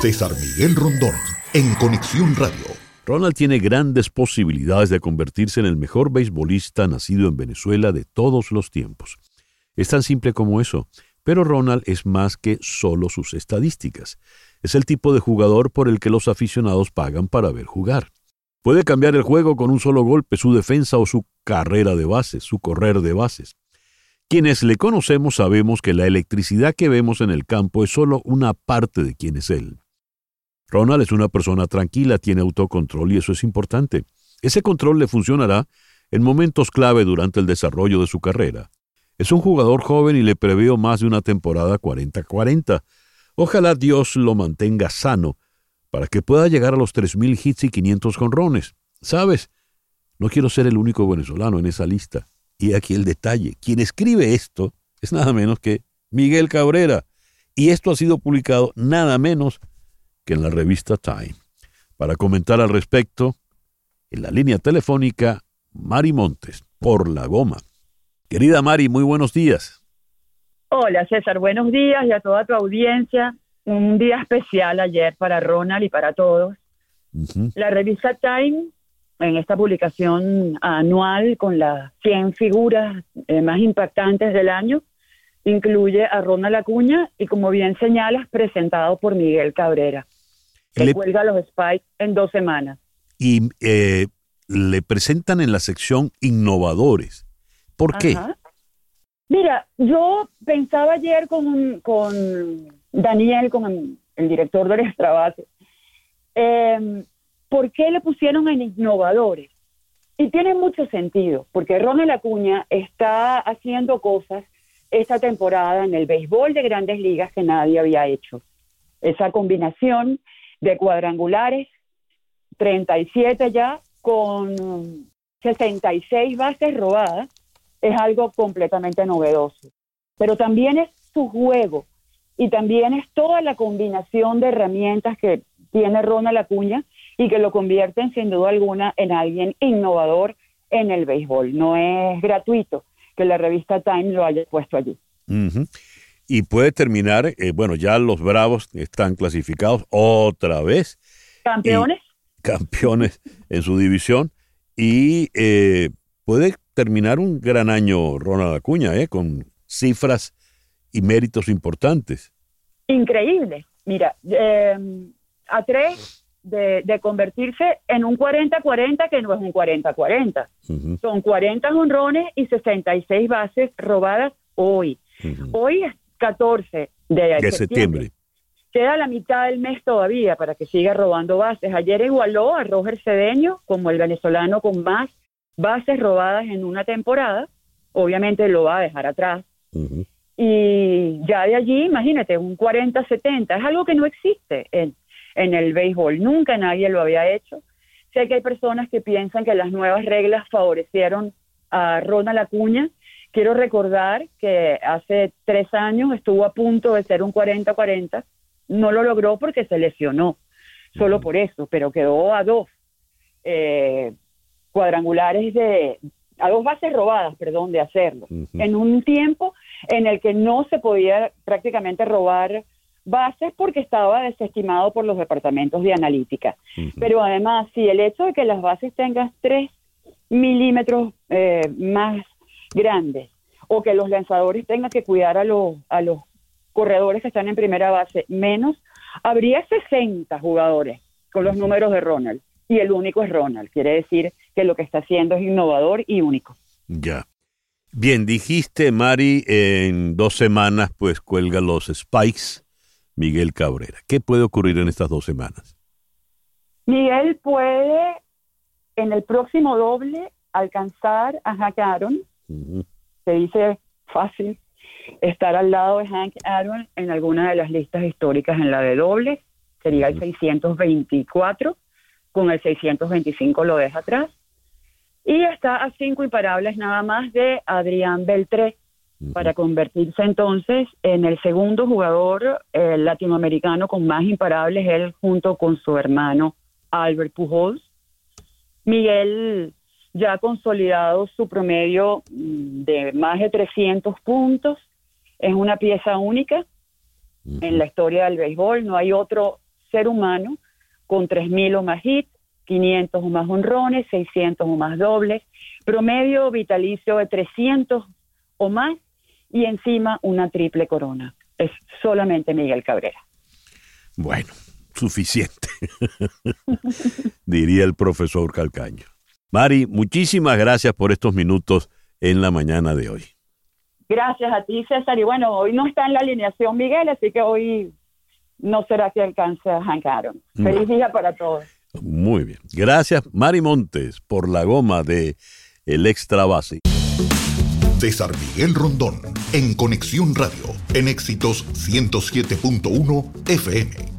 César Miguel Rondón, en Conexión Radio. Ronald tiene grandes posibilidades de convertirse en el mejor beisbolista nacido en Venezuela de todos los tiempos. Es tan simple como eso, pero Ronald es más que solo sus estadísticas. Es el tipo de jugador por el que los aficionados pagan para ver jugar. Puede cambiar el juego con un solo golpe, su defensa o su carrera de bases, su correr de bases. Quienes le conocemos sabemos que la electricidad que vemos en el campo es solo una parte de quién es él. Ronald es una persona tranquila, tiene autocontrol y eso es importante. Ese control le funcionará en momentos clave durante el desarrollo de su carrera. Es un jugador joven y le preveo más de una temporada 40-40. Ojalá Dios lo mantenga sano para que pueda llegar a los 3.000 hits y 500 jonrones. ¿Sabes? No quiero ser el único venezolano en esa lista. Y aquí el detalle. Quien escribe esto es nada menos que Miguel Cabrera. Y esto ha sido publicado nada menos que en la revista Time. Para comentar al respecto, en la línea telefónica, Mari Montes, por la goma. Querida Mari, muy buenos días. Hola César, buenos días y a toda tu audiencia. Un día especial ayer para Ronald y para todos. La revista Time, en esta publicación anual con las 100 figuras eh, más impactantes del año, incluye a Ronald Acuña y como bien señalas, presentado por Miguel Cabrera le, cuelga los spikes en dos semanas. Y eh, le presentan en la sección innovadores. ¿Por qué? Mira, yo pensaba ayer con, con Daniel, con el, director del Extrabase, eh, ¿por qué le pusieron en innovadores? Y tiene mucho sentido, porque Ronald Acuña está haciendo cosas esta temporada en el béisbol de grandes ligas que nadie había hecho. Esa combinación de cuadrangulares, 37 ya, con 66 bases robadas, es algo completamente novedoso. Pero también es su juego y también es toda la combinación de herramientas que tiene Ronald Acuña y que lo convierten sin duda alguna en alguien innovador en el béisbol. No es gratuito que la revista Time lo haya puesto allí y puede terminar, eh, bueno, ya los Bravos están clasificados otra vez. Campeones. campeones en su división y eh, puede terminar un gran año Ronald Acuña, eh, con cifras y méritos importantes. Increíble. Mira, em, a tres de, convertirse en un 40-40 que no es un 40-40. Son 40 honrones y 66 bases robadas hoy. Hoy 14 de, septiembre. Queda la mitad del mes todavía para que siga robando bases. Ayer igualó a Roger Cedeño como el venezolano con más bases robadas en una temporada. Obviamente lo va a dejar atrás. Y ya de allí, imagínate, un 40-70. Es algo que no existe en, en el béisbol. Nunca nadie lo había hecho. Sé que hay personas que piensan que las nuevas reglas favorecieron a Ronald Acuña. Quiero recordar que hace tres años estuvo a punto de ser un 40-40, no lo logró porque se lesionó, solo por eso, pero quedó a dos eh, cuadrangulares de, a dos bases robadas, perdón, de hacerlo, en un tiempo en el que no se podía prácticamente robar bases porque estaba desestimado por los departamentos de analítica. Pero además, si el hecho de que las bases tengan tres milímetros eh, más grandes o que los lanzadores tengan que cuidar a los, a los corredores que están en primera base menos, habría 60 jugadores con los números de Ronald y el único es Ronald. Quiere decir que lo que está haciendo es innovador y único. Ya. Bien, dijiste, Mari, en dos semanas pues cuelga los Spikes Miguel Cabrera. ¿Qué puede ocurrir en estas dos semanas? Miguel puede en el próximo doble alcanzar a Hank Aaron se dice fácil estar al lado de Hank Aaron en alguna de las listas históricas en la de dobles. Sería el 624, con el 625 lo deja atrás. Y está a cinco imparables nada más de Adrián Beltré, para convertirse entonces en el segundo jugador eh, latinoamericano con más imparables, él junto con su hermano Albert Pujols. Miguel ya ha consolidado su promedio mm, de más de 300 puntos. Es una pieza única en la historia del béisbol. No hay otro ser humano con 3.000 o más hits, 500 o más honrones, 600 o más dobles, promedio vitalicio de 300 o más y encima una triple corona. Es solamente Miguel Cabrera. Bueno, suficiente, diría el profesor Calcaño. Mari, muchísimas gracias por estos minutos en la mañana de hoy. Gracias a ti, César. Y bueno, hoy no está en la alineación Miguel, así que hoy no será que alcance a Hank Aaron. Feliz día para todos. Muy bien. Gracias, Mari Montes, por la goma de El Extra Base. César Miguel Rondón, en Conexión Radio, en Éxitos 107.1 FM.